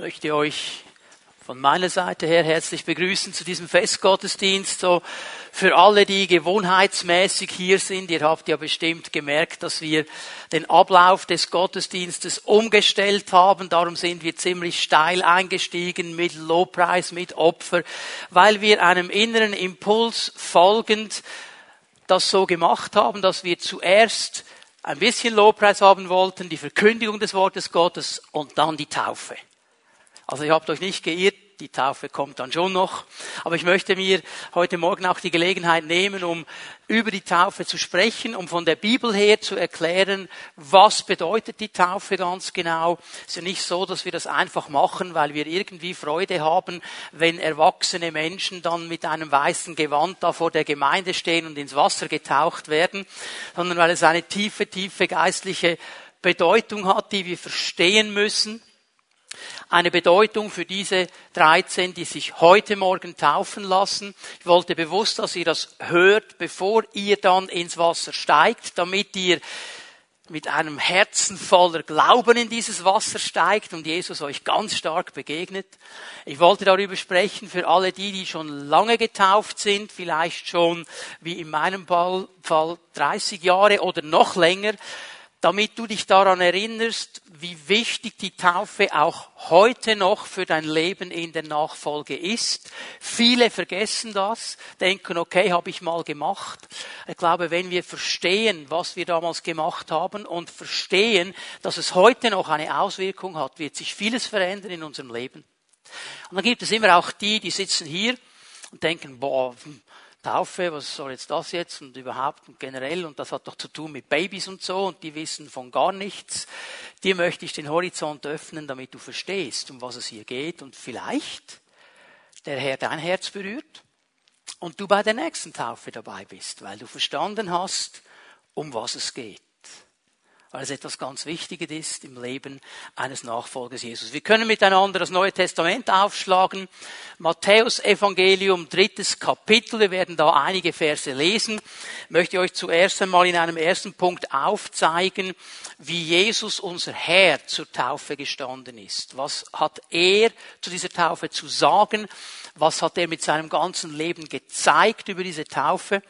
möchte euch von meiner Seite her herzlich begrüßen zu diesem Festgottesdienst. So für alle, die gewohnheitsmäßig hier sind, ihr habt ja bestimmt gemerkt, dass wir den Ablauf des Gottesdienstes umgestellt haben. Darum sind wir ziemlich steil eingestiegen mit Lobpreis, mit Opfer, weil wir einem inneren Impuls folgend das so gemacht haben, dass wir zuerst ein bisschen Lobpreis haben wollten, die Verkündigung des Wortes Gottes und dann die Taufe. Also ihr habt euch nicht geirrt, die Taufe kommt dann schon noch. Aber ich möchte mir heute Morgen auch die Gelegenheit nehmen, um über die Taufe zu sprechen, um von der Bibel her zu erklären, was bedeutet die Taufe ganz genau. Es ist ja nicht so, dass wir das einfach machen, weil wir irgendwie Freude haben, wenn erwachsene Menschen dann mit einem weißen Gewand da vor der Gemeinde stehen und ins Wasser getaucht werden, sondern weil es eine tiefe, tiefe geistliche Bedeutung hat, die wir verstehen müssen eine Bedeutung für diese 13, die sich heute Morgen taufen lassen. Ich wollte bewusst, dass ihr das hört, bevor ihr dann ins Wasser steigt, damit ihr mit einem Herzen voller Glauben in dieses Wasser steigt und Jesus euch ganz stark begegnet. Ich wollte darüber sprechen für alle die, die schon lange getauft sind, vielleicht schon wie in meinem Fall 30 Jahre oder noch länger damit du dich daran erinnerst, wie wichtig die Taufe auch heute noch für dein Leben in der Nachfolge ist. Viele vergessen das, denken, okay, habe ich mal gemacht. Ich glaube, wenn wir verstehen, was wir damals gemacht haben und verstehen, dass es heute noch eine Auswirkung hat, wird sich vieles verändern in unserem Leben. Und dann gibt es immer auch die, die sitzen hier und denken, boah, Taufe, was soll jetzt das jetzt? Und überhaupt und generell und das hat doch zu tun mit Babys und so und die wissen von gar nichts. Dir möchte ich den Horizont öffnen, damit du verstehst, um was es hier geht. Und vielleicht der Herr dein Herz berührt und du bei der nächsten Taufe dabei bist, weil du verstanden hast, um was es geht weil es etwas ganz Wichtiges ist im Leben eines Nachfolgers Jesus. Wir können miteinander das Neue Testament aufschlagen. Matthäus Evangelium, drittes Kapitel. Wir werden da einige Verse lesen. Ich möchte euch zuerst einmal in einem ersten Punkt aufzeigen, wie Jesus unser Herr zur Taufe gestanden ist. Was hat er zu dieser Taufe zu sagen? Was hat er mit seinem ganzen Leben gezeigt über diese Taufe?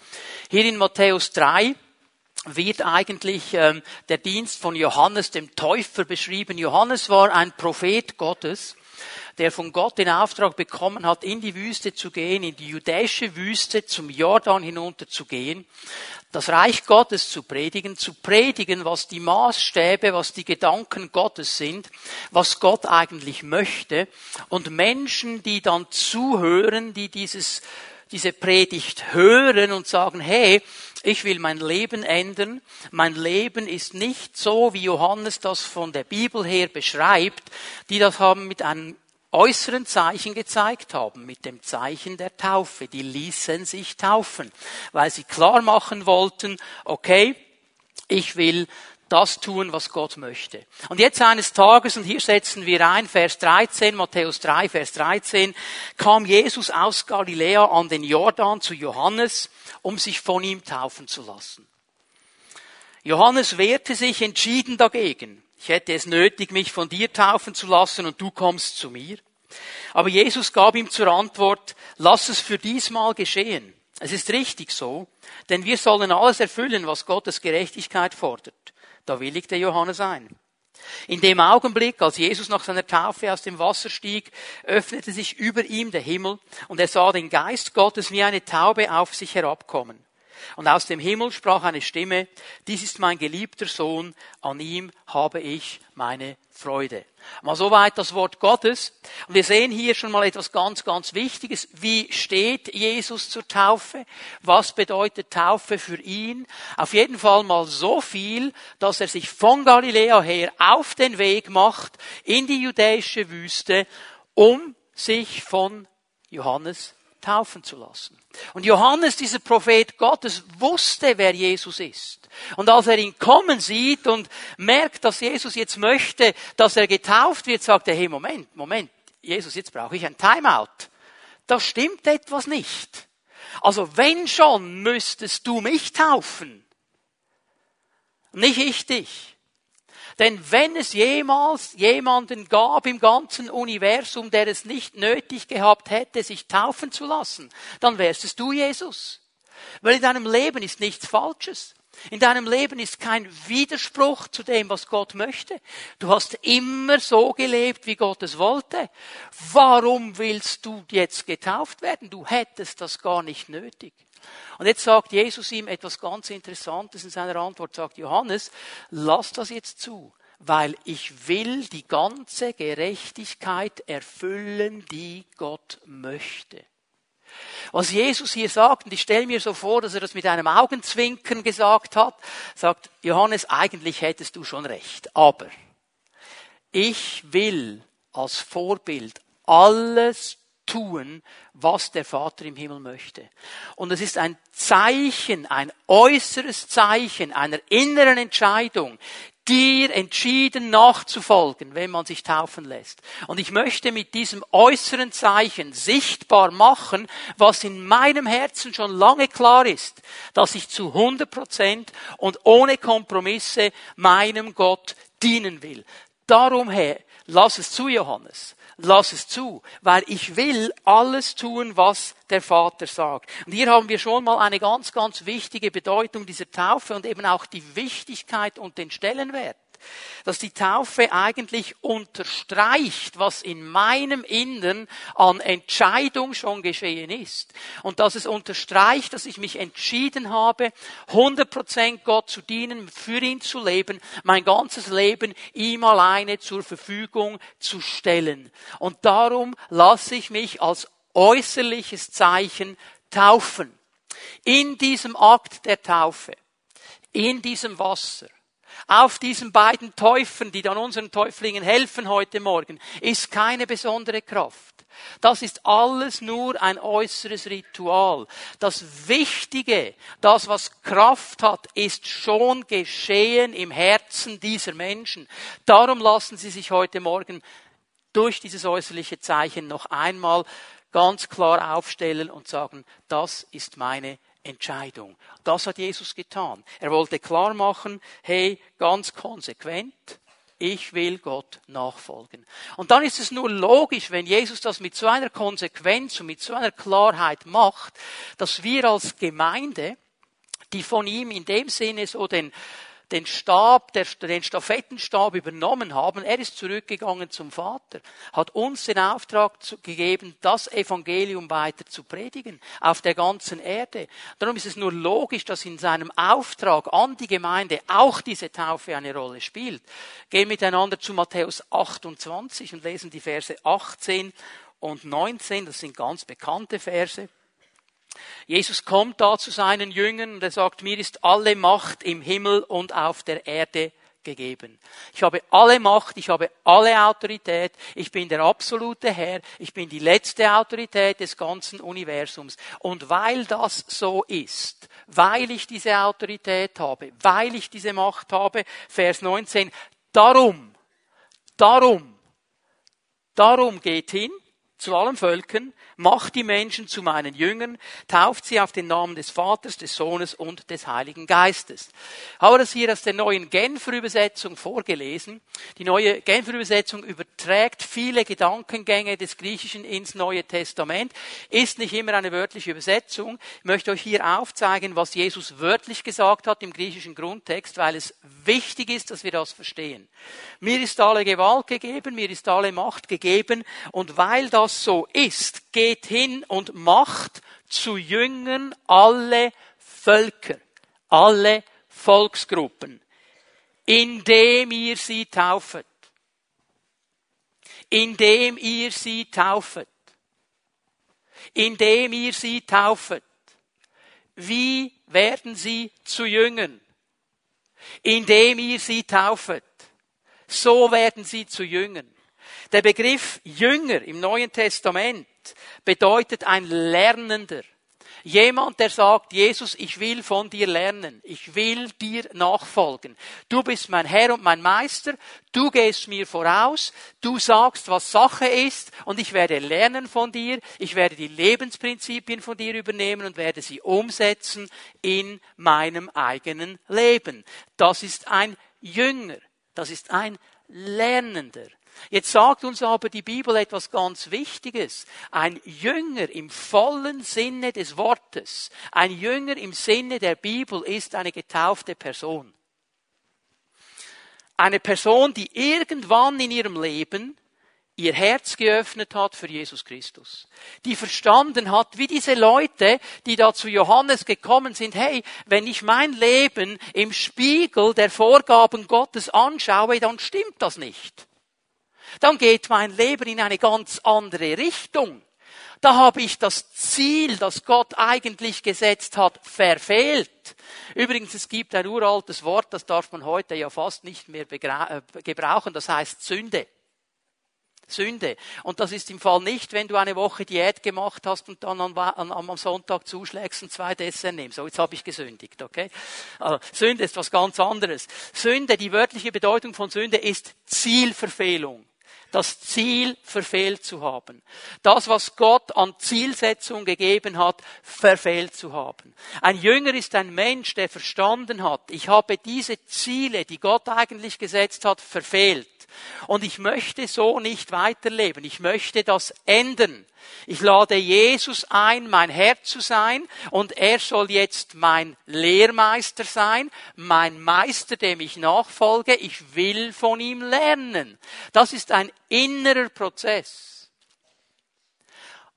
Hier in Matthäus 3, wird eigentlich ähm, der Dienst von Johannes dem Täufer beschrieben. Johannes war ein Prophet Gottes, der von Gott den Auftrag bekommen hat, in die Wüste zu gehen, in die judäische Wüste zum Jordan hinunter zu gehen, das Reich Gottes zu predigen, zu predigen, was die Maßstäbe, was die Gedanken Gottes sind, was Gott eigentlich möchte und Menschen, die dann zuhören, die dieses diese Predigt hören und sagen, hey, ich will mein Leben ändern. Mein Leben ist nicht so, wie Johannes das von der Bibel her beschreibt, die das haben mit einem äußeren Zeichen gezeigt haben, mit dem Zeichen der Taufe. Die ließen sich taufen, weil sie klar machen wollten, okay, ich will das tun, was Gott möchte. Und jetzt eines Tages, und hier setzen wir ein, Vers 13, Matthäus 3, Vers 13, kam Jesus aus Galiläa an den Jordan zu Johannes, um sich von ihm taufen zu lassen. Johannes wehrte sich entschieden dagegen. Ich hätte es nötig, mich von dir taufen zu lassen und du kommst zu mir. Aber Jesus gab ihm zur Antwort, lass es für diesmal geschehen. Es ist richtig so, denn wir sollen alles erfüllen, was Gottes Gerechtigkeit fordert. Da willigte Johannes ein. In dem Augenblick, als Jesus nach seiner Taufe aus dem Wasser stieg, öffnete sich über ihm der Himmel und er sah den Geist Gottes wie eine Taube auf sich herabkommen. Und aus dem Himmel sprach eine Stimme, dies ist mein geliebter Sohn, an ihm habe ich meine Freude. Mal soweit das Wort Gottes. Und wir sehen hier schon mal etwas ganz, ganz Wichtiges. Wie steht Jesus zur Taufe? Was bedeutet Taufe für ihn? Auf jeden Fall mal so viel, dass er sich von Galiläa her auf den Weg macht in die judäische Wüste, um sich von Johannes taufen zu lassen. Und Johannes, dieser Prophet Gottes, wusste, wer Jesus ist. Und als er ihn kommen sieht und merkt, dass Jesus jetzt möchte, dass er getauft wird, sagt er, hey, Moment, Moment, Jesus, jetzt brauche ich ein Timeout. Da stimmt etwas nicht. Also wenn schon, müsstest du mich taufen. Nicht ich dich. Denn wenn es jemals jemanden gab im ganzen Universum, der es nicht nötig gehabt hätte, sich taufen zu lassen, dann wärst es du, Jesus. Weil in deinem Leben ist nichts Falsches. In deinem Leben ist kein Widerspruch zu dem, was Gott möchte. Du hast immer so gelebt, wie Gott es wollte. Warum willst du jetzt getauft werden? Du hättest das gar nicht nötig. Und jetzt sagt Jesus ihm etwas ganz Interessantes in seiner Antwort, sagt Johannes, lass das jetzt zu, weil ich will die ganze Gerechtigkeit erfüllen, die Gott möchte. Was Jesus hier sagt, und ich stelle mir so vor, dass er das mit einem Augenzwinkern gesagt hat, sagt Johannes, eigentlich hättest du schon recht, aber ich will als Vorbild alles tun, was der Vater im Himmel möchte. Und es ist ein Zeichen, ein äußeres Zeichen einer inneren Entscheidung, dir entschieden nachzufolgen, wenn man sich taufen lässt. Und ich möchte mit diesem äußeren Zeichen sichtbar machen, was in meinem Herzen schon lange klar ist, dass ich zu 100 Prozent und ohne Kompromisse meinem Gott dienen will. Darum, Herr, lass es zu, Johannes lass es zu, weil ich will alles tun, was der Vater sagt. Und hier haben wir schon mal eine ganz, ganz wichtige Bedeutung dieser Taufe und eben auch die Wichtigkeit und den Stellenwert dass die Taufe eigentlich unterstreicht, was in meinem Innern an Entscheidung schon geschehen ist. Und dass es unterstreicht, dass ich mich entschieden habe, 100% Gott zu dienen, für ihn zu leben, mein ganzes Leben ihm alleine zur Verfügung zu stellen. Und darum lasse ich mich als äußerliches Zeichen taufen. In diesem Akt der Taufe, in diesem Wasser, auf diesen beiden Täufen, die dann unseren Täuflingen helfen heute Morgen, ist keine besondere Kraft. Das ist alles nur ein äußeres Ritual. Das Wichtige, das was Kraft hat, ist schon geschehen im Herzen dieser Menschen. Darum lassen sie sich heute Morgen durch dieses äußerliche Zeichen noch einmal ganz klar aufstellen und sagen, das ist meine Entscheidung. Das hat Jesus getan. Er wollte klar machen, hey, ganz konsequent, ich will Gott nachfolgen. Und dann ist es nur logisch, wenn Jesus das mit so einer Konsequenz und mit so einer Klarheit macht, dass wir als Gemeinde, die von ihm in dem Sinne so den den Stab, den Stafettenstab übernommen haben. Er ist zurückgegangen zum Vater, hat uns den Auftrag gegeben, das Evangelium weiter zu predigen auf der ganzen Erde. Darum ist es nur logisch, dass in seinem Auftrag an die Gemeinde auch diese Taufe eine Rolle spielt. Gehen miteinander zu Matthäus 28 und lesen die Verse 18 und 19. Das sind ganz bekannte Verse. Jesus kommt da zu seinen Jüngern und er sagt, mir ist alle Macht im Himmel und auf der Erde gegeben. Ich habe alle Macht, ich habe alle Autorität, ich bin der absolute Herr, ich bin die letzte Autorität des ganzen Universums. Und weil das so ist, weil ich diese Autorität habe, weil ich diese Macht habe, Vers 19, darum, darum, darum geht hin zu allen Völkern, macht die Menschen zu meinen Jüngern, tauft sie auf den Namen des Vaters, des Sohnes und des Heiligen Geistes. Ich habe das hier aus der neuen Genfer Übersetzung vorgelesen. Die neue Genfer Übersetzung überträgt viele Gedankengänge des Griechischen ins Neue Testament, ist nicht immer eine wörtliche Übersetzung. Ich möchte euch hier aufzeigen, was Jesus wörtlich gesagt hat im griechischen Grundtext, weil es wichtig ist, dass wir das verstehen. Mir ist alle Gewalt gegeben, mir ist alle Macht gegeben und weil das so ist, geht geht hin und macht zu Jüngern alle Völker, alle Volksgruppen, indem ihr sie taufet. Indem ihr sie taufet. Indem ihr sie taufet. Wie werden sie zu Jüngern? Indem ihr sie taufet. So werden sie zu Jüngern. Der Begriff Jünger im Neuen Testament bedeutet ein Lernender. Jemand, der sagt, Jesus, ich will von dir lernen. Ich will dir nachfolgen. Du bist mein Herr und mein Meister. Du gehst mir voraus. Du sagst, was Sache ist. Und ich werde lernen von dir. Ich werde die Lebensprinzipien von dir übernehmen und werde sie umsetzen in meinem eigenen Leben. Das ist ein Jünger. Das ist ein Lernender. Jetzt sagt uns aber die Bibel etwas ganz Wichtiges. Ein Jünger im vollen Sinne des Wortes, ein Jünger im Sinne der Bibel ist eine getaufte Person. Eine Person, die irgendwann in ihrem Leben ihr Herz geöffnet hat für Jesus Christus. Die verstanden hat, wie diese Leute, die da zu Johannes gekommen sind, hey, wenn ich mein Leben im Spiegel der Vorgaben Gottes anschaue, dann stimmt das nicht. Dann geht mein Leben in eine ganz andere Richtung. Da habe ich das Ziel, das Gott eigentlich gesetzt hat, verfehlt. Übrigens, es gibt ein uraltes Wort, das darf man heute ja fast nicht mehr äh, gebrauchen, das heißt Sünde. Sünde. Und das ist im Fall nicht, wenn du eine Woche Diät gemacht hast und dann am, am Sonntag zuschlägst und zwei Dessert nimmst. So, jetzt habe ich gesündigt, okay? Also, Sünde ist was ganz anderes. Sünde, die wörtliche Bedeutung von Sünde ist Zielverfehlung das Ziel verfehlt zu haben. Das, was Gott an Zielsetzung gegeben hat, verfehlt zu haben. Ein Jünger ist ein Mensch, der verstanden hat, ich habe diese Ziele, die Gott eigentlich gesetzt hat, verfehlt. Und ich möchte so nicht weiterleben. Ich möchte das ändern. Ich lade Jesus ein, mein Herr zu sein, und er soll jetzt mein Lehrmeister sein, mein Meister, dem ich nachfolge. Ich will von ihm lernen. Das ist ein innerer Prozess.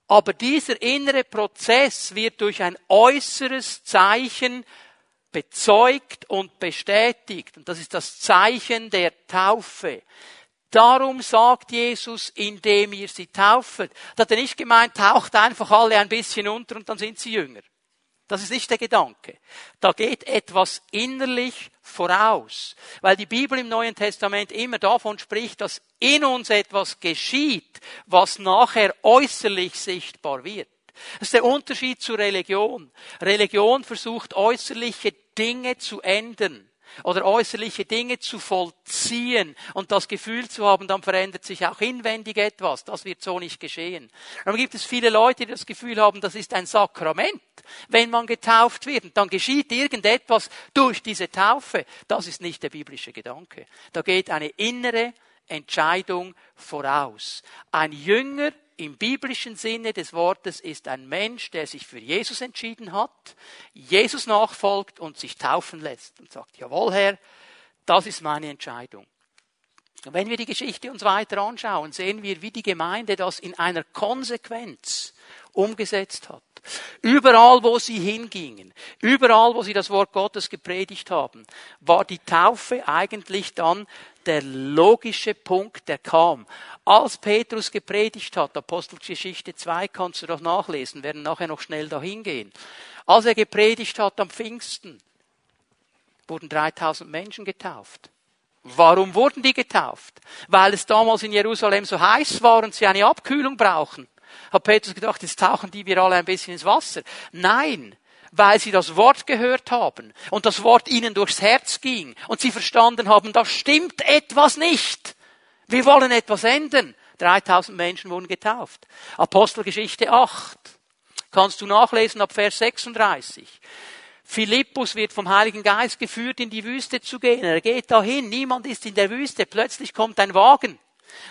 Aber dieser innere Prozess wird durch ein äußeres Zeichen bezeugt und bestätigt. Und das ist das Zeichen der Taufe. Darum sagt Jesus, indem ihr sie tauft. Da hat er nicht gemeint, taucht einfach alle ein bisschen unter und dann sind sie jünger. Das ist nicht der Gedanke. Da geht etwas innerlich voraus, weil die Bibel im Neuen Testament immer davon spricht, dass in uns etwas geschieht, was nachher äußerlich sichtbar wird. Das ist der Unterschied zur Religion. Religion versucht äußerliche Dinge zu ändern oder äußerliche Dinge zu vollziehen und das Gefühl zu haben, dann verändert sich auch inwendig etwas. Das wird so nicht geschehen. Dann gibt es viele Leute, die das Gefühl haben, das ist ein Sakrament, wenn man getauft wird. Dann geschieht irgendetwas durch diese Taufe. Das ist nicht der biblische Gedanke. Da geht eine innere Entscheidung voraus. Ein Jünger im biblischen Sinne des Wortes ist ein Mensch, der sich für Jesus entschieden hat, Jesus nachfolgt und sich taufen lässt und sagt, jawohl Herr, das ist meine Entscheidung. Und wenn wir die Geschichte uns weiter anschauen, sehen wir, wie die Gemeinde das in einer Konsequenz umgesetzt hat. Überall, wo sie hingingen, überall, wo sie das Wort Gottes gepredigt haben, war die Taufe eigentlich dann der logische Punkt, der kam. Als Petrus gepredigt hat, Apostelgeschichte 2 kannst du doch nachlesen, werden nachher noch schnell dahin gehen. Als er gepredigt hat am Pfingsten, wurden 3000 Menschen getauft. Warum wurden die getauft? Weil es damals in Jerusalem so heiß war und sie eine Abkühlung brauchen. Hat Petrus gedacht, jetzt tauchen die wir alle ein bisschen ins Wasser. Nein, weil sie das Wort gehört haben und das Wort ihnen durchs Herz ging und sie verstanden haben, da stimmt etwas nicht. Wir wollen etwas ändern. 3000 Menschen wurden getauft. Apostelgeschichte 8. Kannst du nachlesen ab Vers 36. Philippus wird vom Heiligen Geist geführt, in die Wüste zu gehen. Er geht dahin, niemand ist in der Wüste. Plötzlich kommt ein Wagen.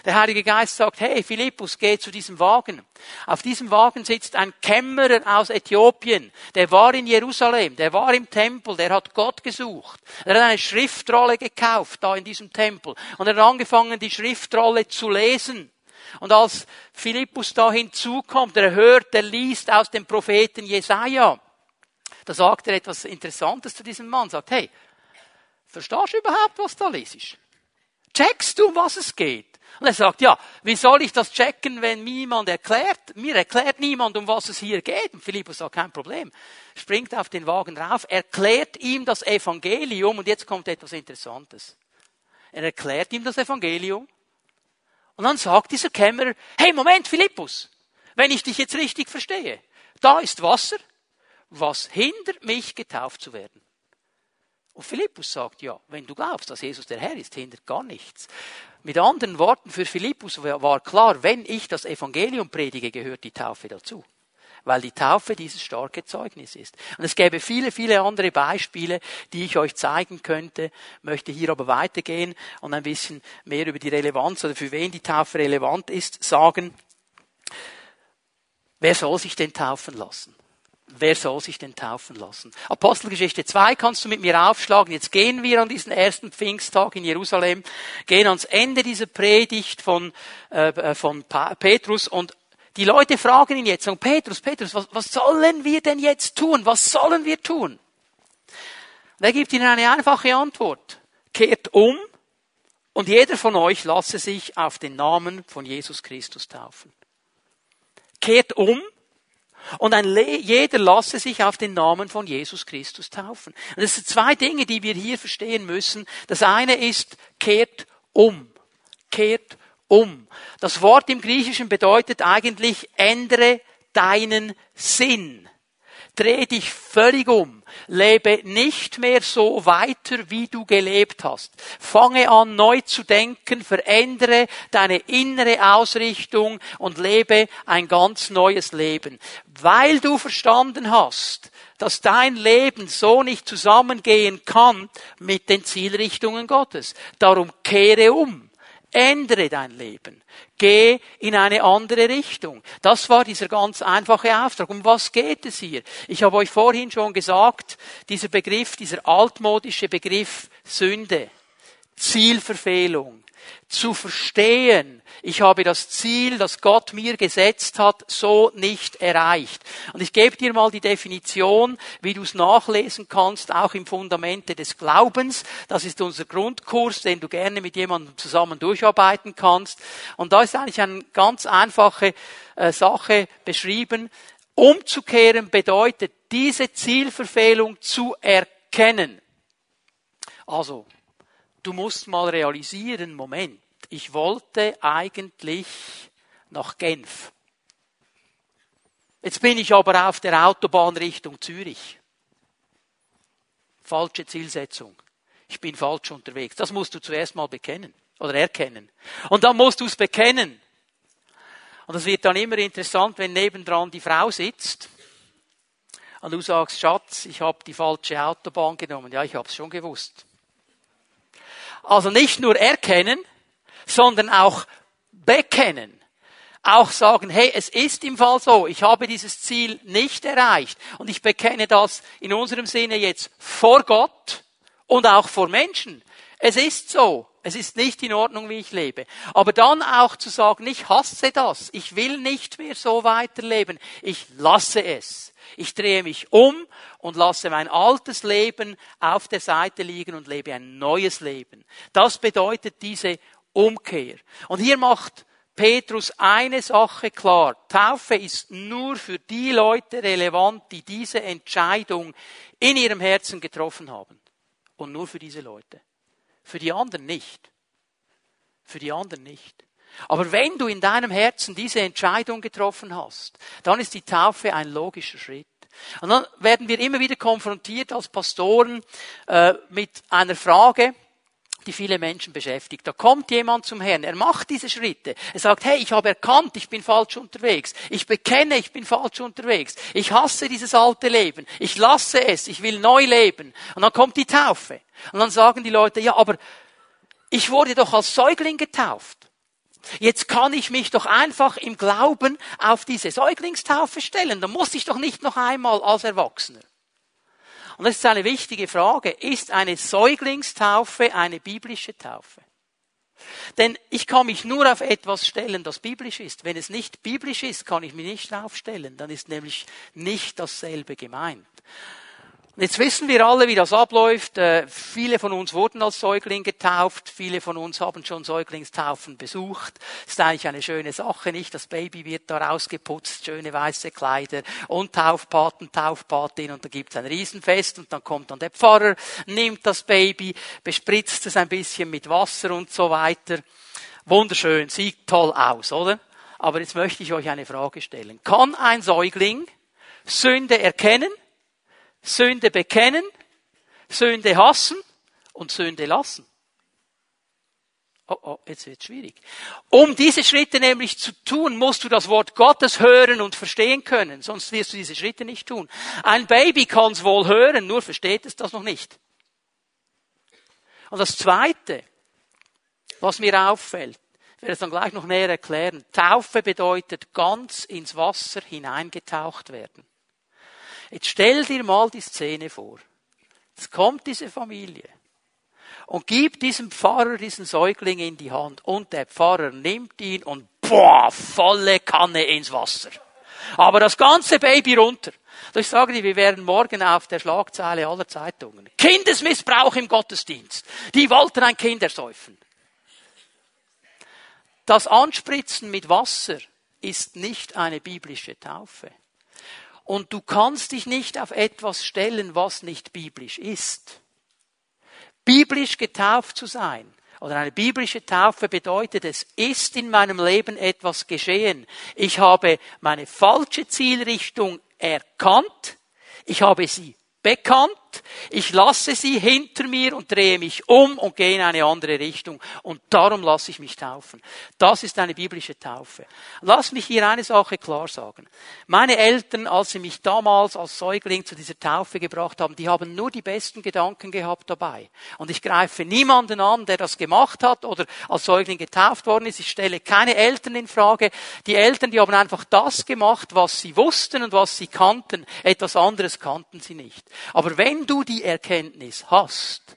Der Heilige Geist sagt, hey Philippus, geh zu diesem Wagen. Auf diesem Wagen sitzt ein Kämmerer aus Äthiopien. Der war in Jerusalem, der war im Tempel, der hat Gott gesucht. Er hat eine Schriftrolle gekauft da in diesem Tempel und er hat angefangen, die Schriftrolle zu lesen. Und als Philippus da hinzukommt, er hört, er liest aus dem Propheten Jesaja. Da sagt er etwas Interessantes zu diesem Mann, sagt, hey, verstehst du überhaupt, was da liest? Checkst du, um was es geht? Und er sagt, ja, wie soll ich das checken, wenn niemand erklärt? Mir erklärt niemand, um was es hier geht. Und Philippus sagt, kein Problem. Springt auf den Wagen rauf, erklärt ihm das Evangelium. Und jetzt kommt etwas Interessantes. Er erklärt ihm das Evangelium. Und dann sagt dieser Kämmerer, hey, Moment, Philippus, wenn ich dich jetzt richtig verstehe, da ist Wasser. Was hindert mich, getauft zu werden? Und Philippus sagt, ja, wenn du glaubst, dass Jesus der Herr ist, hindert gar nichts. Mit anderen Worten, für Philippus war klar, wenn ich das Evangelium predige, gehört die Taufe dazu. weil die Taufe dieses starke Zeugnis ist. Und es gäbe viele, viele andere Beispiele, die ich euch zeigen könnte, möchte hier aber weitergehen und ein bisschen mehr über die Relevanz oder für wen die Taufe relevant ist, sagen. Wer soll sich denn taufen lassen? Wer soll sich denn taufen lassen? Apostelgeschichte 2 kannst du mit mir aufschlagen. Jetzt gehen wir an diesen ersten Pfingsttag in Jerusalem, gehen ans Ende dieser Predigt von, äh, von Petrus und die Leute fragen ihn jetzt, sagen, Petrus, Petrus, was, was sollen wir denn jetzt tun? Was sollen wir tun? Und er gibt ihnen eine einfache Antwort. Kehrt um und jeder von euch lasse sich auf den Namen von Jesus Christus taufen. Kehrt um und ein jeder lasse sich auf den Namen von Jesus Christus taufen. Und das sind zwei Dinge, die wir hier verstehen müssen. Das eine ist, kehrt um. Kehrt um. Das Wort im Griechischen bedeutet eigentlich, ändere deinen Sinn. Dreh dich völlig um. Lebe nicht mehr so weiter, wie du gelebt hast. Fange an, neu zu denken, verändere deine innere Ausrichtung und lebe ein ganz neues Leben. Weil du verstanden hast, dass dein Leben so nicht zusammengehen kann mit den Zielrichtungen Gottes. Darum kehre um. Ändere dein Leben. Geh in eine andere Richtung. Das war dieser ganz einfache Auftrag. Um was geht es hier? Ich habe euch vorhin schon gesagt, dieser Begriff, dieser altmodische Begriff Sünde, Zielverfehlung, zu verstehen, ich habe das Ziel, das Gott mir gesetzt hat, so nicht erreicht. Und ich gebe dir mal die Definition, wie du es nachlesen kannst, auch im Fundamente des Glaubens. Das ist unser Grundkurs, den du gerne mit jemandem zusammen durcharbeiten kannst. Und da ist eigentlich eine ganz einfache äh, Sache beschrieben. Umzukehren bedeutet, diese Zielverfehlung zu erkennen. Also, du musst mal realisieren, Moment, ich wollte eigentlich nach Genf. Jetzt bin ich aber auf der Autobahn Richtung Zürich. Falsche Zielsetzung. Ich bin falsch unterwegs. Das musst du zuerst mal bekennen oder erkennen. Und dann musst du es bekennen. Und das wird dann immer interessant, wenn nebendran die Frau sitzt und du sagst, Schatz, ich habe die falsche Autobahn genommen. Ja, ich habe es schon gewusst. Also nicht nur erkennen, sondern auch bekennen. Auch sagen, hey, es ist im Fall so, ich habe dieses Ziel nicht erreicht. Und ich bekenne das in unserem Sinne jetzt vor Gott und auch vor Menschen. Es ist so. Es ist nicht in Ordnung, wie ich lebe. Aber dann auch zu sagen, ich hasse das. Ich will nicht mehr so weiterleben. Ich lasse es. Ich drehe mich um und lasse mein altes Leben auf der Seite liegen und lebe ein neues Leben. Das bedeutet diese Umkehr. Und hier macht Petrus eine Sache klar. Taufe ist nur für die Leute relevant, die diese Entscheidung in ihrem Herzen getroffen haben. Und nur für diese Leute. Für die anderen nicht. Für die anderen nicht. Aber wenn du in deinem Herzen diese Entscheidung getroffen hast, dann ist die Taufe ein logischer Schritt. Und dann werden wir immer wieder konfrontiert als Pastoren äh, mit einer Frage, die viele Menschen beschäftigt. Da kommt jemand zum Herrn, er macht diese Schritte. Er sagt, hey, ich habe erkannt, ich bin falsch unterwegs. Ich bekenne, ich bin falsch unterwegs. Ich hasse dieses alte Leben. Ich lasse es, ich will neu leben. Und dann kommt die Taufe. Und dann sagen die Leute, ja, aber ich wurde doch als Säugling getauft. Jetzt kann ich mich doch einfach im Glauben auf diese Säuglingstaufe stellen. Da muss ich doch nicht noch einmal als Erwachsener. Und das ist eine wichtige Frage. Ist eine Säuglingstaufe eine biblische Taufe? Denn ich kann mich nur auf etwas stellen, das biblisch ist. Wenn es nicht biblisch ist, kann ich mich nicht aufstellen. Dann ist nämlich nicht dasselbe gemeint. Jetzt wissen wir alle, wie das abläuft. Äh, viele von uns wurden als Säugling getauft. Viele von uns haben schon Säuglingstaufen besucht. Ist eigentlich eine schöne Sache, nicht? Das Baby wird da rausgeputzt, schöne weiße Kleider und Taufpaten, Taufpatin und da gibt's ein Riesenfest und dann kommt dann der Pfarrer, nimmt das Baby, bespritzt es ein bisschen mit Wasser und so weiter. Wunderschön, sieht toll aus, oder? Aber jetzt möchte ich euch eine Frage stellen. Kann ein Säugling Sünde erkennen? Sünde bekennen, Sünde hassen und Sünde lassen. Oh, oh, jetzt wird schwierig. Um diese Schritte nämlich zu tun, musst du das Wort Gottes hören und verstehen können, sonst wirst du diese Schritte nicht tun. Ein Baby kann es wohl hören, nur versteht es das noch nicht. Und das Zweite, was mir auffällt, ich werde es dann gleich noch näher erklären, Taufe bedeutet ganz ins Wasser hineingetaucht werden. Jetzt stell dir mal die Szene vor. Jetzt kommt diese Familie und gibt diesem Pfarrer diesen Säugling in die Hand und der Pfarrer nimmt ihn und boah, volle Kanne ins Wasser. Aber das ganze Baby runter. Ich sage dir, wir werden morgen auf der Schlagzeile aller Zeitungen. Kindesmissbrauch im Gottesdienst. Die wollten ein Kind ersäufen. Das Anspritzen mit Wasser ist nicht eine biblische Taufe. Und du kannst dich nicht auf etwas stellen, was nicht biblisch ist. Biblisch getauft zu sein oder eine biblische Taufe bedeutet, es ist in meinem Leben etwas geschehen. Ich habe meine falsche Zielrichtung erkannt, ich habe sie bekannt, ich lasse sie hinter mir und drehe mich um und gehe in eine andere Richtung. Und darum lasse ich mich taufen. Das ist eine biblische Taufe. Lass mich hier eine Sache klar sagen. Meine Eltern, als sie mich damals als Säugling zu dieser Taufe gebracht haben, die haben nur die besten Gedanken gehabt dabei. Und ich greife niemanden an, der das gemacht hat oder als Säugling getauft worden ist. Ich stelle keine Eltern in Frage. Die Eltern, die haben einfach das gemacht, was sie wussten und was sie kannten. Etwas anderes kannten sie nicht. Aber wenn du die Erkenntnis hast,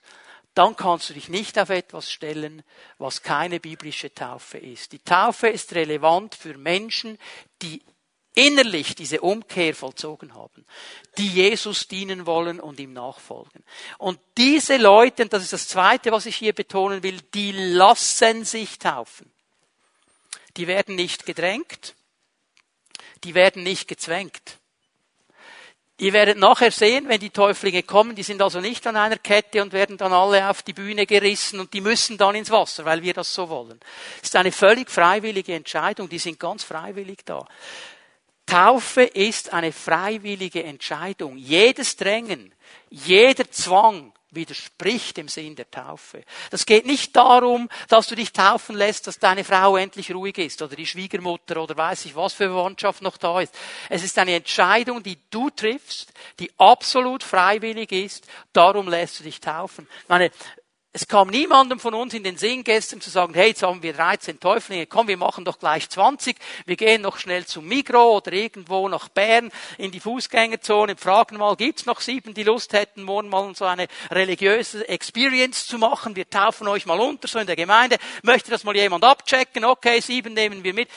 dann kannst du dich nicht auf etwas stellen, was keine biblische Taufe ist. Die Taufe ist relevant für Menschen, die innerlich diese Umkehr vollzogen haben, die Jesus dienen wollen und ihm nachfolgen. Und diese Leute, das ist das Zweite, was ich hier betonen will, die lassen sich taufen. Die werden nicht gedrängt, die werden nicht gezwängt. Ihr werdet nachher sehen, wenn die Täuflinge kommen, die sind also nicht an einer Kette und werden dann alle auf die Bühne gerissen und die müssen dann ins Wasser, weil wir das so wollen. Es ist eine völlig freiwillige Entscheidung, die sind ganz freiwillig da. Taufe ist eine freiwillige Entscheidung. Jedes Drängen, jeder Zwang, widerspricht dem Sinn der Taufe. Das geht nicht darum, dass du dich taufen lässt, dass deine Frau endlich ruhig ist oder die Schwiegermutter oder weiß ich was für Verwandtschaft noch da ist. Es ist eine Entscheidung, die du triffst, die absolut freiwillig ist. Darum lässt du dich taufen. Meine, es kam niemandem von uns in den Sinn gestern zu sagen, hey, jetzt haben wir 13 Täuflinge, komm, wir machen doch gleich 20, wir gehen noch schnell zum Migro oder irgendwo nach Bern in die Fußgängerzone, fragen mal, gibt's noch sieben, die Lust hätten, morgen mal so eine religiöse Experience zu machen, wir taufen euch mal unter, so in der Gemeinde, möchte das mal jemand abchecken, okay, sieben nehmen wir mit.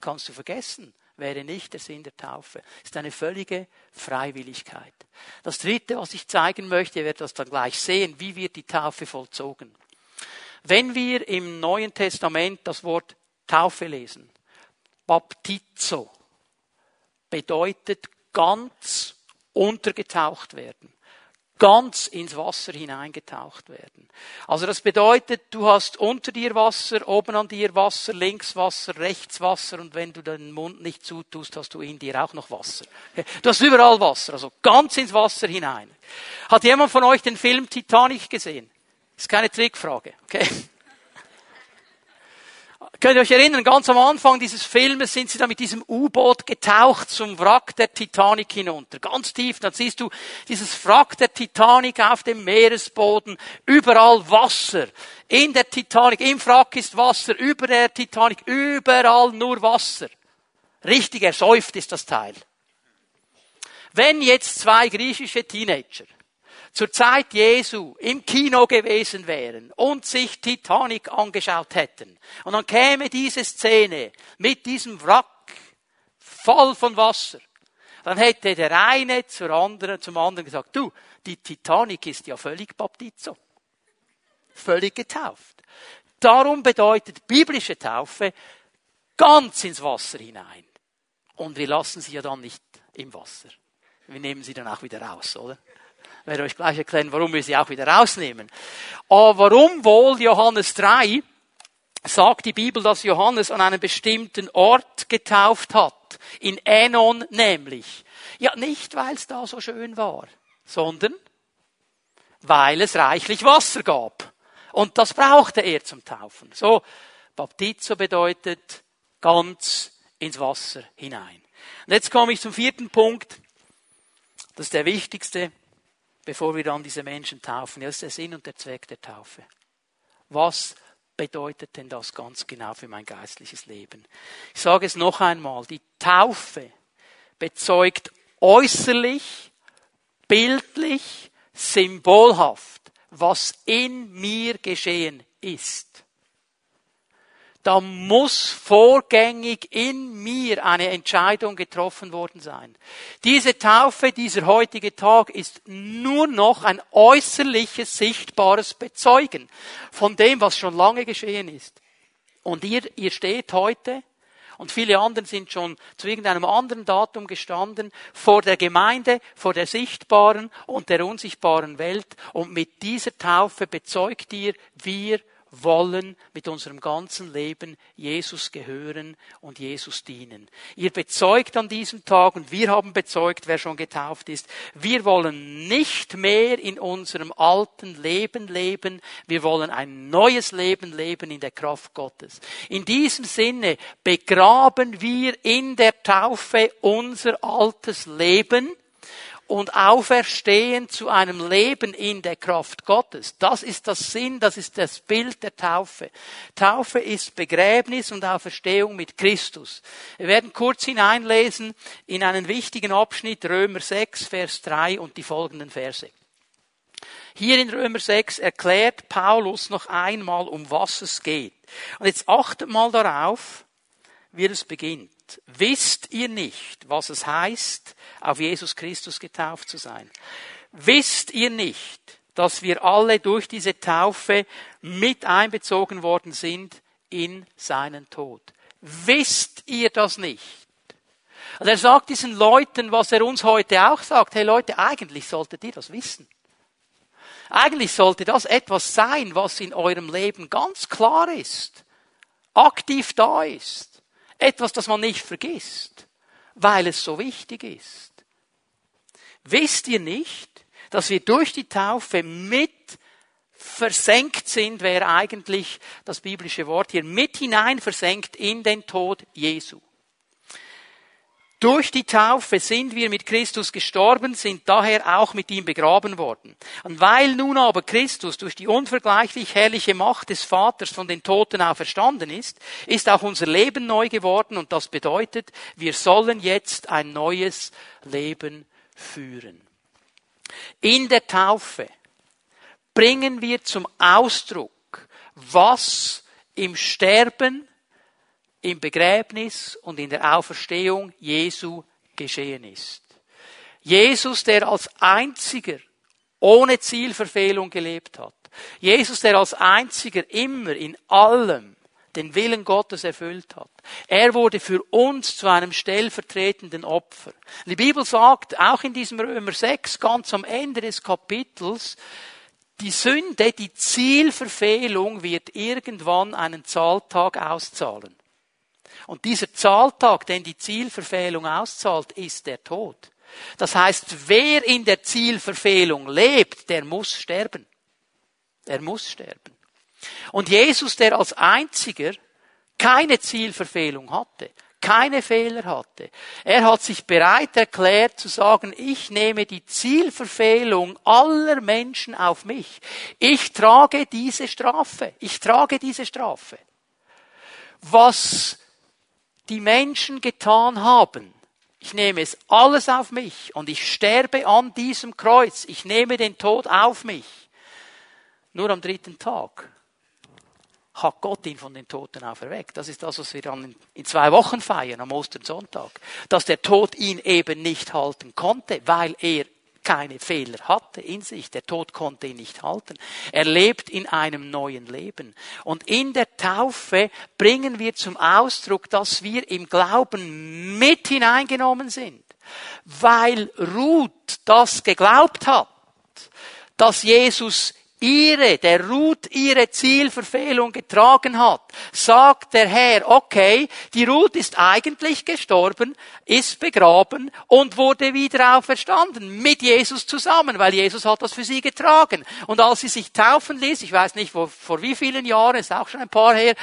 Kannst du vergessen wäre nicht der Sinn der Taufe. Es ist eine völlige Freiwilligkeit. Das dritte, was ich zeigen möchte, ihr werdet das dann gleich sehen, wie wird die Taufe vollzogen. Wenn wir im Neuen Testament das Wort Taufe lesen, Baptizo bedeutet ganz untergetaucht werden ganz ins Wasser hineingetaucht werden. Also das bedeutet, du hast unter dir Wasser, oben an dir Wasser, links Wasser, rechts Wasser und wenn du den Mund nicht zutust, hast du in dir auch noch Wasser. Du hast überall Wasser, also ganz ins Wasser hinein. Hat jemand von euch den Film Titanic gesehen? Ist keine Trickfrage, okay? Könnt ihr euch erinnern, ganz am Anfang dieses Filmes sind sie da mit diesem U-Boot getaucht zum Wrack der Titanic hinunter. Ganz tief, dann siehst du dieses Wrack der Titanic auf dem Meeresboden, überall Wasser. In der Titanic, im Wrack ist Wasser, über der Titanic, überall nur Wasser. Richtig ersäuft ist das Teil. Wenn jetzt zwei griechische Teenager zur Zeit Jesu im Kino gewesen wären und sich Titanic angeschaut hätten. Und dann käme diese Szene mit diesem Wrack voll von Wasser. Dann hätte der eine zur anderen, zum anderen gesagt, du, die Titanic ist ja völlig Baptizo. Völlig getauft. Darum bedeutet biblische Taufe ganz ins Wasser hinein. Und wir lassen sie ja dann nicht im Wasser. Wir nehmen sie dann auch wieder raus, oder? Werde euch gleich erklären, warum wir sie auch wieder rausnehmen. Aber warum wohl Johannes 3 sagt die Bibel, dass Johannes an einem bestimmten Ort getauft hat. In Enon nämlich. Ja, nicht weil es da so schön war, sondern weil es reichlich Wasser gab. Und das brauchte er zum Taufen. So, Baptizo bedeutet ganz ins Wasser hinein. Und jetzt komme ich zum vierten Punkt. Das ist der wichtigste, bevor wir dann diese Menschen taufen. Das ist der Sinn und der Zweck der Taufe. Was bedeutet denn das ganz genau für mein geistliches Leben? Ich sage es noch einmal. Die Taufe bezeugt äußerlich, bildlich, symbolhaft, was in mir geschehen ist da muss vorgängig in mir eine Entscheidung getroffen worden sein. Diese Taufe, dieser heutige Tag ist nur noch ein äußerliches, sichtbares Bezeugen von dem, was schon lange geschehen ist. Und ihr, ihr steht heute und viele anderen sind schon zu irgendeinem anderen Datum gestanden, vor der Gemeinde, vor der sichtbaren und der unsichtbaren Welt. Und mit dieser Taufe bezeugt ihr, wir wollen mit unserem ganzen Leben Jesus gehören und Jesus dienen. Ihr bezeugt an diesem Tag und wir haben bezeugt, wer schon getauft ist, wir wollen nicht mehr in unserem alten Leben leben, wir wollen ein neues Leben leben in der Kraft Gottes. In diesem Sinne begraben wir in der Taufe unser altes Leben und auferstehen zu einem Leben in der Kraft Gottes. Das ist das Sinn, das ist das Bild der Taufe. Taufe ist Begräbnis und Auferstehung mit Christus. Wir werden kurz hineinlesen in einen wichtigen Abschnitt, Römer 6, Vers 3 und die folgenden Verse. Hier in Römer 6 erklärt Paulus noch einmal, um was es geht. Und jetzt achtet mal darauf, wie es beginnt. Wisst ihr nicht, was es heißt, auf Jesus Christus getauft zu sein? Wisst ihr nicht, dass wir alle durch diese Taufe mit einbezogen worden sind in seinen Tod? Wisst ihr das nicht? Und er sagt diesen Leuten, was er uns heute auch sagt. Hey Leute, eigentlich solltet ihr das wissen. Eigentlich sollte das etwas sein, was in eurem Leben ganz klar ist, aktiv da ist. Etwas, das man nicht vergisst, weil es so wichtig ist. Wisst ihr nicht, dass wir durch die Taufe mit versenkt sind, wäre eigentlich das biblische Wort hier, mit hinein versenkt in den Tod Jesu. Durch die Taufe sind wir mit Christus gestorben, sind daher auch mit ihm begraben worden. Und weil nun aber Christus durch die unvergleichlich herrliche Macht des Vaters von den Toten auferstanden ist, ist auch unser Leben neu geworden und das bedeutet, wir sollen jetzt ein neues Leben führen. In der Taufe bringen wir zum Ausdruck, was im Sterben im Begräbnis und in der Auferstehung Jesu geschehen ist. Jesus, der als einziger ohne Zielverfehlung gelebt hat. Jesus, der als einziger immer in allem den Willen Gottes erfüllt hat. Er wurde für uns zu einem stellvertretenden Opfer. Die Bibel sagt, auch in diesem Römer 6, ganz am Ende des Kapitels, die Sünde, die Zielverfehlung wird irgendwann einen Zahltag auszahlen. Und dieser Zahltag, den die Zielverfehlung auszahlt, ist der Tod. Das heißt, wer in der Zielverfehlung lebt, der muss sterben. Er muss sterben. Und Jesus, der als einziger keine Zielverfehlung hatte, keine Fehler hatte. Er hat sich bereit erklärt zu sagen, ich nehme die Zielverfehlung aller Menschen auf mich. Ich trage diese Strafe. Ich trage diese Strafe. Was die Menschen getan haben. Ich nehme es alles auf mich und ich sterbe an diesem Kreuz. Ich nehme den Tod auf mich. Nur am dritten Tag hat Gott ihn von den Toten auferweckt. Das ist das, was wir dann in zwei Wochen feiern, am Ostersonntag. Dass der Tod ihn eben nicht halten konnte, weil er keine Fehler hatte in sich. Der Tod konnte ihn nicht halten. Er lebt in einem neuen Leben. Und in der Taufe bringen wir zum Ausdruck, dass wir im Glauben mit hineingenommen sind. Weil Ruth das geglaubt hat, dass Jesus ihre, der Ruth ihre Zielverfehlung getragen hat, sagt der Herr, okay, die Ruth ist eigentlich gestorben, ist begraben und wurde wieder auferstanden mit Jesus zusammen, weil Jesus hat das für sie getragen. Und als sie sich taufen ließ, ich weiß nicht wo, vor wie vielen Jahren, ist auch schon ein paar her,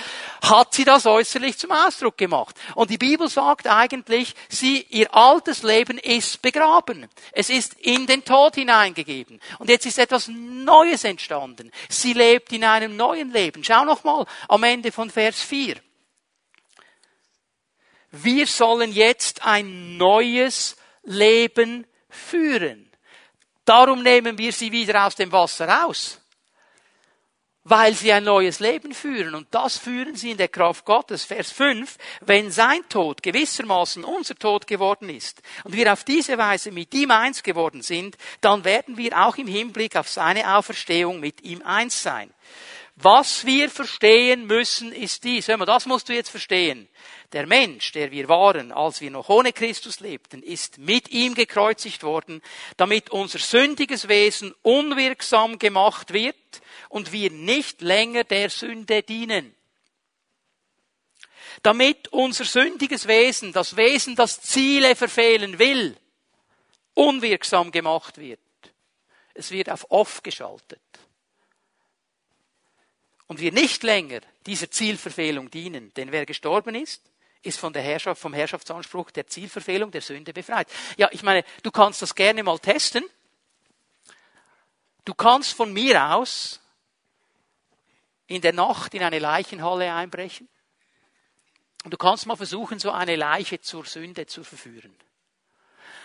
hat sie das äußerlich zum Ausdruck gemacht. Und die Bibel sagt eigentlich, sie, ihr altes Leben ist begraben. Es ist in den Tod hineingegeben. Und jetzt ist etwas Neues entstanden entstanden. Sie lebt in einem neuen Leben. Schau noch mal am Ende von Vers 4. Wir sollen jetzt ein neues Leben führen. Darum nehmen wir sie wieder aus dem Wasser raus weil sie ein neues Leben führen. Und das führen sie in der Kraft Gottes. Vers 5, wenn sein Tod gewissermaßen unser Tod geworden ist und wir auf diese Weise mit ihm eins geworden sind, dann werden wir auch im Hinblick auf seine Auferstehung mit ihm eins sein. Was wir verstehen müssen, ist dies. Hör mal, das musst du jetzt verstehen. Der Mensch, der wir waren, als wir noch ohne Christus lebten, ist mit ihm gekreuzigt worden, damit unser sündiges Wesen unwirksam gemacht wird und wir nicht länger der Sünde dienen. Damit unser sündiges Wesen, das Wesen, das Ziele verfehlen will, unwirksam gemacht wird. Es wird auf off geschaltet. Und wir nicht länger dieser Zielverfehlung dienen, denn wer gestorben ist, ist von der Herrschaft, vom Herrschaftsanspruch der Zielverfehlung der Sünde befreit. Ja, ich meine, du kannst das gerne mal testen. Du kannst von mir aus in der Nacht in eine Leichenhalle einbrechen. Und du kannst mal versuchen, so eine Leiche zur Sünde zu verführen.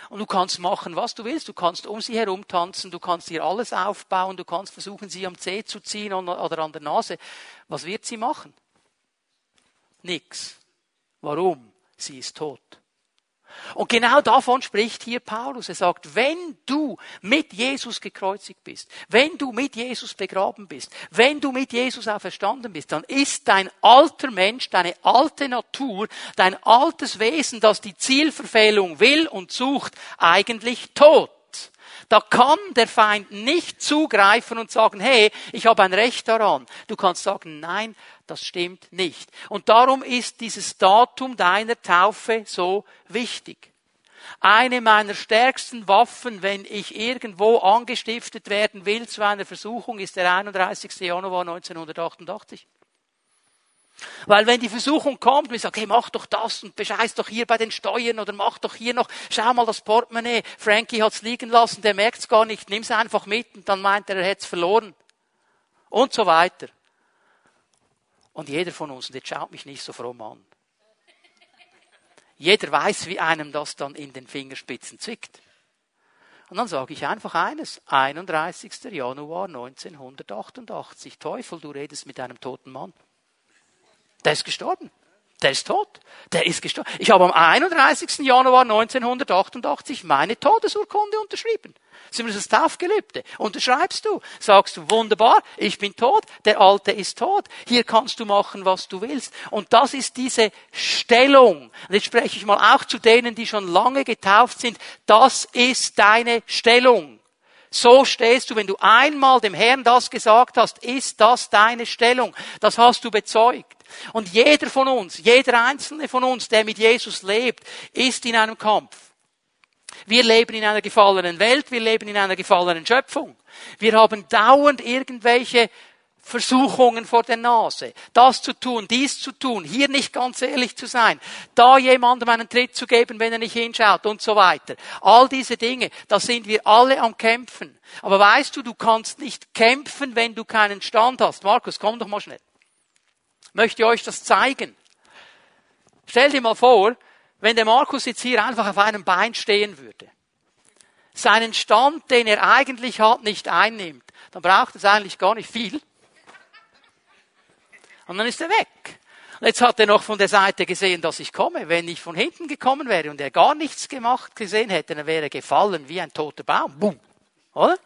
Und du kannst machen, was du willst. Du kannst um sie herum tanzen, du kannst ihr alles aufbauen, du kannst versuchen, sie am Zeh zu ziehen oder an der Nase. Was wird sie machen? Nix. Warum? Sie ist tot. Und genau davon spricht hier Paulus. Er sagt, wenn du mit Jesus gekreuzigt bist, wenn du mit Jesus begraben bist, wenn du mit Jesus auferstanden bist, dann ist dein alter Mensch, deine alte Natur, dein altes Wesen, das die Zielverfehlung will und sucht, eigentlich tot. Da kann der Feind nicht zugreifen und sagen, hey, ich habe ein Recht daran. Du kannst sagen, nein, das stimmt nicht. Und darum ist dieses Datum deiner Taufe so wichtig. Eine meiner stärksten Waffen, wenn ich irgendwo angestiftet werden will zu einer Versuchung, ist der 31. Januar 1988. Weil wenn die Versuchung kommt und ich sage, hey, mach doch das und bescheiß doch hier bei den Steuern oder mach doch hier noch, schau mal das Portemonnaie, Frankie hat's liegen lassen, der merkt's gar nicht, nimm's einfach mit und dann meint er, er hätt's verloren. Und so weiter. Und jeder von uns, und jetzt schaut mich nicht so fromm an, jeder weiß, wie einem das dann in den Fingerspitzen zwickt. Und dann sage ich einfach eines, 31. Januar 1988, Teufel, du redest mit einem toten Mann. Der ist gestorben. Der ist tot. Der ist gestorben. Ich habe am 31. Januar 1988 meine Todesurkunde unterschrieben. Das ist das Taufgelübde. Unterschreibst du. Sagst du, wunderbar, ich bin tot, der Alte ist tot. Hier kannst du machen, was du willst. Und das ist diese Stellung. Und jetzt spreche ich mal auch zu denen, die schon lange getauft sind. Das ist deine Stellung. So stehst du, wenn du einmal dem Herrn das gesagt hast, ist das deine Stellung. Das hast du bezeugt. Und jeder von uns, jeder einzelne von uns, der mit Jesus lebt, ist in einem Kampf. Wir leben in einer gefallenen Welt, wir leben in einer gefallenen Schöpfung. Wir haben dauernd irgendwelche Versuchungen vor der Nase. Das zu tun, dies zu tun, hier nicht ganz ehrlich zu sein, da jemandem einen Tritt zu geben, wenn er nicht hinschaut und so weiter. All diese Dinge, da sind wir alle am Kämpfen. Aber weißt du, du kannst nicht kämpfen, wenn du keinen Stand hast. Markus, komm doch mal schnell möchte euch das zeigen. Stell dir mal vor, wenn der Markus jetzt hier einfach auf einem Bein stehen würde, seinen Stand, den er eigentlich hat, nicht einnimmt, dann braucht es eigentlich gar nicht viel. Und dann ist er weg. Und jetzt hat er noch von der Seite gesehen, dass ich komme. Wenn ich von hinten gekommen wäre und er gar nichts gemacht gesehen hätte, dann wäre er gefallen wie ein toter Baum. Boom. Oder?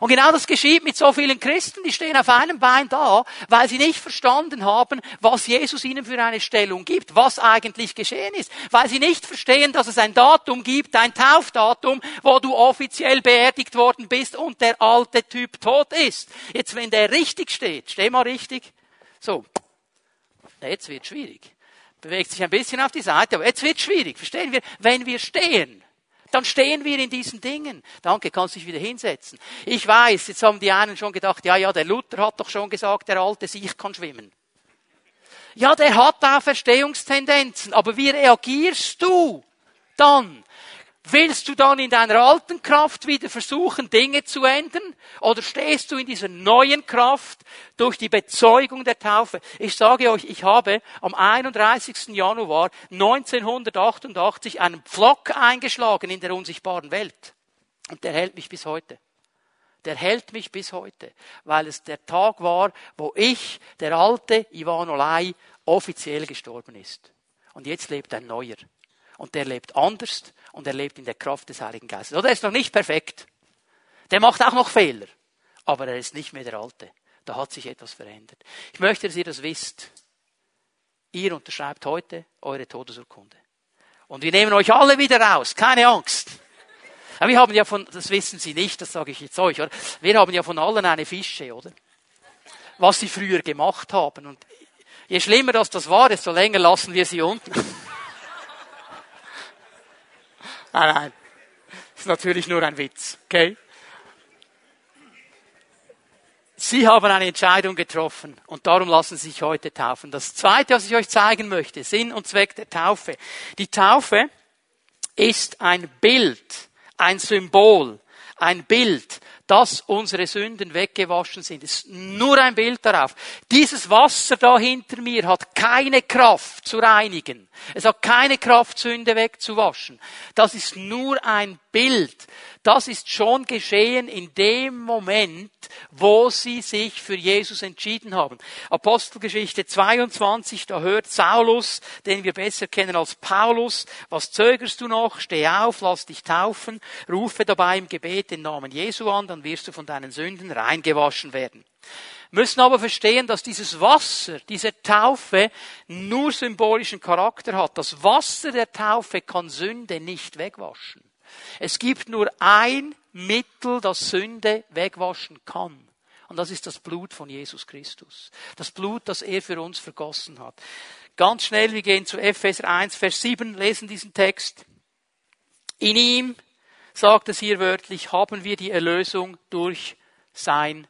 Und genau das geschieht mit so vielen Christen, die stehen auf einem Bein da, weil sie nicht verstanden haben, was Jesus ihnen für eine Stellung gibt, was eigentlich geschehen ist. Weil sie nicht verstehen, dass es ein Datum gibt, ein Taufdatum, wo du offiziell beerdigt worden bist und der alte Typ tot ist. Jetzt, wenn der richtig steht, steh mal richtig. So. Jetzt wird schwierig. Bewegt sich ein bisschen auf die Seite, aber jetzt wird schwierig. Verstehen wir? Wenn wir stehen, dann stehen wir in diesen Dingen. Danke, kannst dich wieder hinsetzen. Ich weiß, jetzt haben die einen schon gedacht, ja, ja, der Luther hat doch schon gesagt, der alte Sieg kann schwimmen. Ja, der hat da Verstehungstendenzen, aber wie reagierst du dann? Willst du dann in deiner alten Kraft wieder versuchen, Dinge zu ändern? Oder stehst du in dieser neuen Kraft durch die Bezeugung der Taufe? Ich sage euch, ich habe am 31. Januar 1988 einen Pflock eingeschlagen in der unsichtbaren Welt. Und der hält mich bis heute. Der hält mich bis heute, weil es der Tag war, wo ich, der alte Ivan Olai, offiziell gestorben ist. Und jetzt lebt ein neuer. Und der lebt anders und er lebt in der Kraft des Heiligen Geistes. Oder er ist noch nicht perfekt. Der macht auch noch Fehler. Aber er ist nicht mehr der Alte. Da hat sich etwas verändert. Ich möchte, dass ihr das wisst. Ihr unterschreibt heute eure Todesurkunde. Und wir nehmen euch alle wieder raus. Keine Angst. Aber wir haben ja von, das wissen Sie nicht, das sage ich jetzt euch, oder? Wir haben ja von allen eine Fische, oder? Was sie früher gemacht haben. Und je schlimmer das das war, desto länger lassen wir sie unten. Nein, nein. Das ist natürlich nur ein Witz, okay? Sie haben eine Entscheidung getroffen und darum lassen Sie sich heute taufen. Das zweite, was ich euch zeigen möchte, Sinn und Zweck der Taufe. Die Taufe ist ein Bild, ein Symbol, ein Bild dass unsere Sünden weggewaschen sind. Es ist nur ein Bild darauf. Dieses Wasser da hinter mir hat keine Kraft zu reinigen. Es hat keine Kraft, Sünde wegzuwaschen. Das ist nur ein Bild. Das ist schon geschehen in dem Moment, wo sie sich für Jesus entschieden haben. Apostelgeschichte 22, da hört Saulus, den wir besser kennen als Paulus, was zögerst du noch? Steh auf, lass dich taufen, rufe dabei im Gebet den Namen Jesu an, dann wirst du von deinen Sünden reingewaschen werden. Müssen aber verstehen, dass dieses Wasser, diese Taufe nur symbolischen Charakter hat. Das Wasser der Taufe kann Sünde nicht wegwaschen. Es gibt nur ein Mittel, das Sünde wegwaschen kann. Und das ist das Blut von Jesus Christus. Das Blut, das er für uns vergossen hat. Ganz schnell, wir gehen zu Epheser 1, Vers 7, lesen diesen Text. In ihm, sagt es hier wörtlich, haben wir die Erlösung durch sein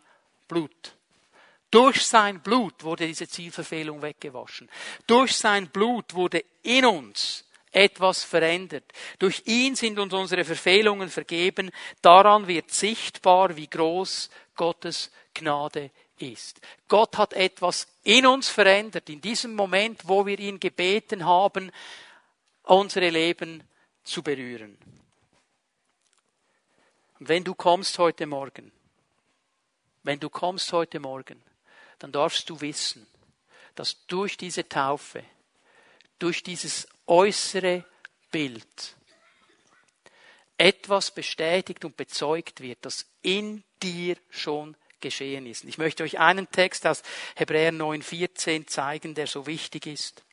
Blut. Durch sein Blut wurde diese Zielverfehlung weggewaschen. Durch sein Blut wurde in uns etwas verändert. Durch ihn sind uns unsere Verfehlungen vergeben. Daran wird sichtbar, wie groß Gottes Gnade ist. Gott hat etwas in uns verändert, in diesem Moment, wo wir ihn gebeten haben, unsere Leben zu berühren. Und wenn du kommst heute Morgen, wenn du kommst heute Morgen, dann darfst du wissen, dass durch diese Taufe, durch dieses äußere Bild etwas bestätigt und bezeugt wird, das in dir schon geschehen ist. Ich möchte euch einen Text aus Hebräer 9,14 zeigen, der so wichtig ist.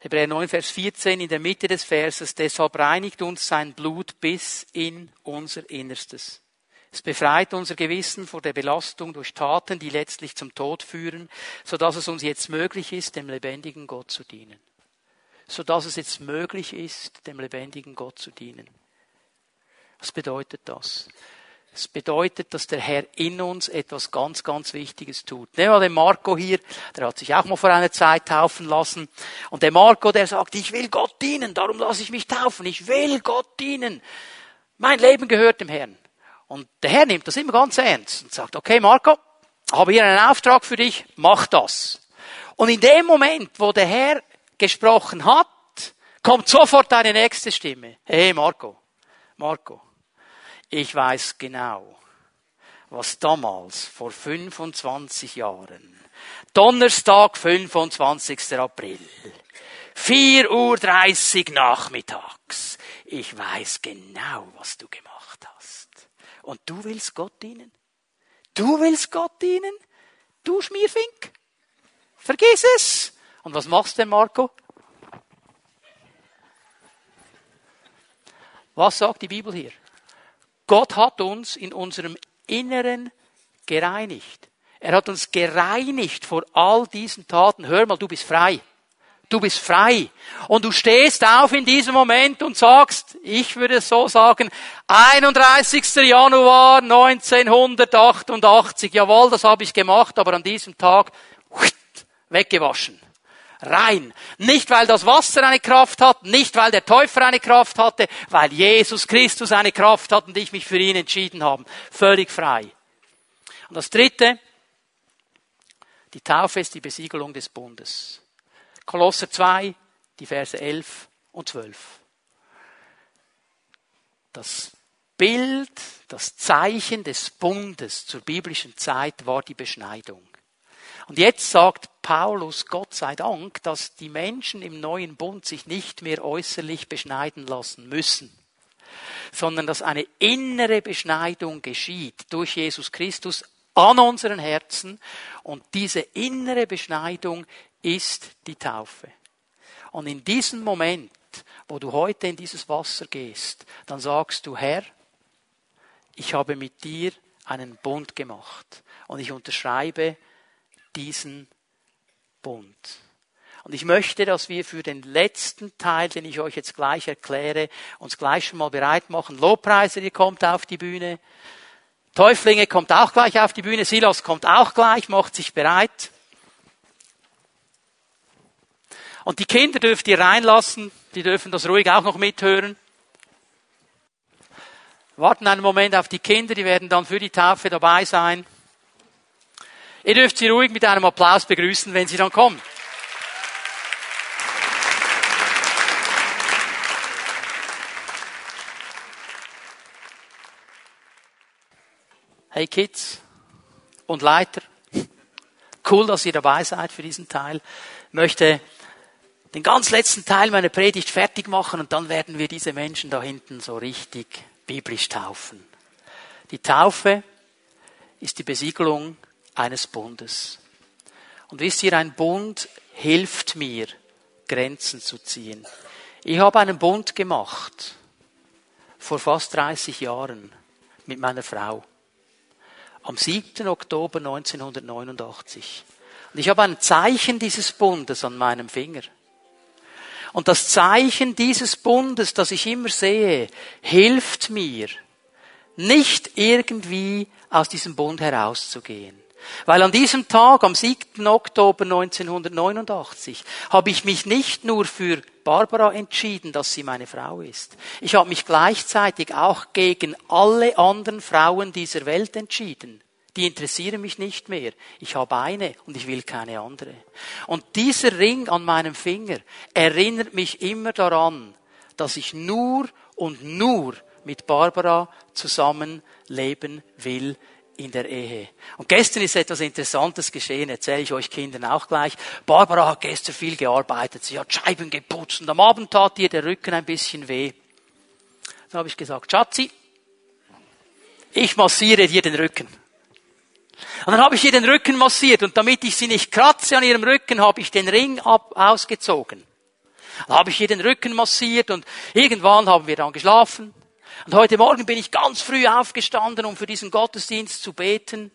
Hebräer 9, Vers 14 in der Mitte des Verses, deshalb reinigt uns sein Blut bis in unser Innerstes. Es befreit unser Gewissen vor der Belastung durch Taten, die letztlich zum Tod führen, so dass es uns jetzt möglich ist, dem lebendigen Gott zu dienen. So dass es jetzt möglich ist, dem lebendigen Gott zu dienen. Was bedeutet das? Es bedeutet, dass der Herr in uns etwas ganz, ganz Wichtiges tut. Nehmen wir den Marco hier, der hat sich auch mal vor einer Zeit taufen lassen. Und der Marco, der sagt, ich will Gott dienen, darum lasse ich mich taufen, ich will Gott dienen. Mein Leben gehört dem Herrn. Und der Herr nimmt das immer ganz ernst und sagt, okay Marco, habe hier einen Auftrag für dich, mach das. Und in dem Moment, wo der Herr gesprochen hat, kommt sofort eine nächste Stimme. Hey Marco, Marco, ich weiß genau, was damals vor 25 Jahren, Donnerstag, 25. April, 4.30 Uhr nachmittags, ich weiß genau, was du gemacht Und du willst Gott dienen? Du willst Gott dienen? Du Schmierfink? Vergiss es! Und was machst du denn, Marco? Was sagt die Bibel hier? Gott hat uns in unserem Inneren gereinigt. Er hat uns gereinigt vor all diesen Taten. Hör mal, du bist frei. Du bist frei. Und du stehst auf in diesem Moment und sagst, ich würde es so sagen, 31. Januar 1988. Jawohl, das habe ich gemacht, aber an diesem Tag weggewaschen. Rein. Nicht weil das Wasser eine Kraft hat, nicht weil der Täufer eine Kraft hatte, weil Jesus Christus eine Kraft hat und ich mich für ihn entschieden habe. Völlig frei. Und das dritte, die Taufe ist die Besiegelung des Bundes. Kolosser 2, die Verse 11 und 12. Das Bild, das Zeichen des Bundes zur biblischen Zeit war die Beschneidung. Und jetzt sagt Paulus, Gott sei Dank, dass die Menschen im neuen Bund sich nicht mehr äußerlich beschneiden lassen müssen, sondern dass eine innere Beschneidung geschieht durch Jesus Christus an unseren Herzen und diese innere Beschneidung ist die Taufe. Und in diesem Moment, wo du heute in dieses Wasser gehst, dann sagst du, Herr, ich habe mit dir einen Bund gemacht und ich unterschreibe diesen Bund. Und ich möchte, dass wir für den letzten Teil, den ich euch jetzt gleich erkläre, uns gleich schon mal bereit machen. Lobpreiser, ihr kommt auf die Bühne. Täuflinge kommt auch gleich auf die Bühne. Silas kommt auch gleich, macht sich bereit. Und die Kinder dürft ihr reinlassen. Die dürfen das ruhig auch noch mithören. Warten einen Moment auf die Kinder, die werden dann für die Taufe dabei sein. Ihr dürft sie ruhig mit einem Applaus begrüßen, wenn sie dann kommen. Hey Kids und Leiter, cool, dass ihr dabei seid für diesen Teil. Ich möchte den ganz letzten Teil meiner Predigt fertig machen und dann werden wir diese Menschen da hinten so richtig biblisch taufen. Die Taufe ist die Besiegelung eines Bundes. Und wisst ihr, ein Bund hilft mir, Grenzen zu ziehen. Ich habe einen Bund gemacht vor fast 30 Jahren mit meiner Frau. Am 7. Oktober 1989. Und ich habe ein Zeichen dieses Bundes an meinem Finger. Und das Zeichen dieses Bundes, das ich immer sehe, hilft mir, nicht irgendwie aus diesem Bund herauszugehen. Weil an diesem Tag, am 7. Oktober 1989, habe ich mich nicht nur für Barbara entschieden, dass sie meine Frau ist. Ich habe mich gleichzeitig auch gegen alle anderen Frauen dieser Welt entschieden. Die interessieren mich nicht mehr. Ich habe eine und ich will keine andere. Und dieser Ring an meinem Finger erinnert mich immer daran, dass ich nur und nur mit Barbara zusammenleben will in der Ehe. Und gestern ist etwas Interessantes geschehen, erzähle ich euch Kindern auch gleich. Barbara hat gestern viel gearbeitet, sie hat Scheiben geputzt und am Abend tat ihr der Rücken ein bisschen weh. Da habe ich gesagt, Schatzi, ich massiere dir den Rücken. Und dann habe ich ihr den Rücken massiert und damit ich sie nicht kratze an ihrem Rücken, habe ich den Ring ab, ausgezogen. Dann habe ich ihr den Rücken massiert und irgendwann haben wir dann geschlafen. Und heute Morgen bin ich ganz früh aufgestanden, um für diesen Gottesdienst zu beten.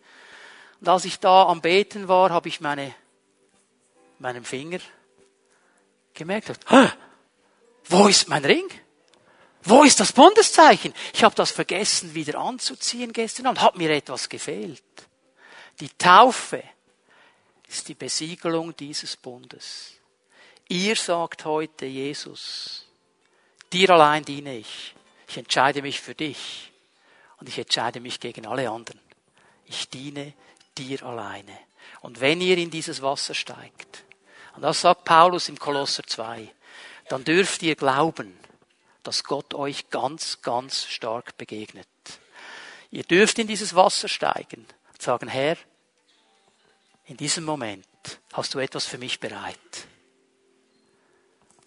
Und als ich da am Beten war, habe ich meine, meinen Finger gemerkt, wo ist mein Ring? Wo ist das Bundeszeichen? Ich habe das vergessen wieder anzuziehen gestern und hat mir etwas gefehlt. Die Taufe ist die Besiegelung dieses Bundes. Ihr sagt heute, Jesus, dir allein diene ich. Ich entscheide mich für dich und ich entscheide mich gegen alle anderen. Ich diene dir alleine. Und wenn ihr in dieses Wasser steigt, und das sagt Paulus im Kolosser 2, dann dürft ihr glauben, dass Gott euch ganz, ganz stark begegnet. Ihr dürft in dieses Wasser steigen und sagen, Herr, in diesem Moment hast du etwas für mich bereit.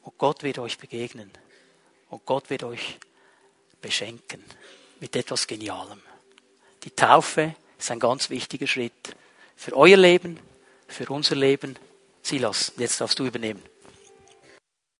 Und Gott wird euch begegnen. Und Gott wird euch beschenken mit etwas Genialem. Die Taufe ist ein ganz wichtiger Schritt für euer Leben, für unser Leben. Silas, jetzt darfst du übernehmen.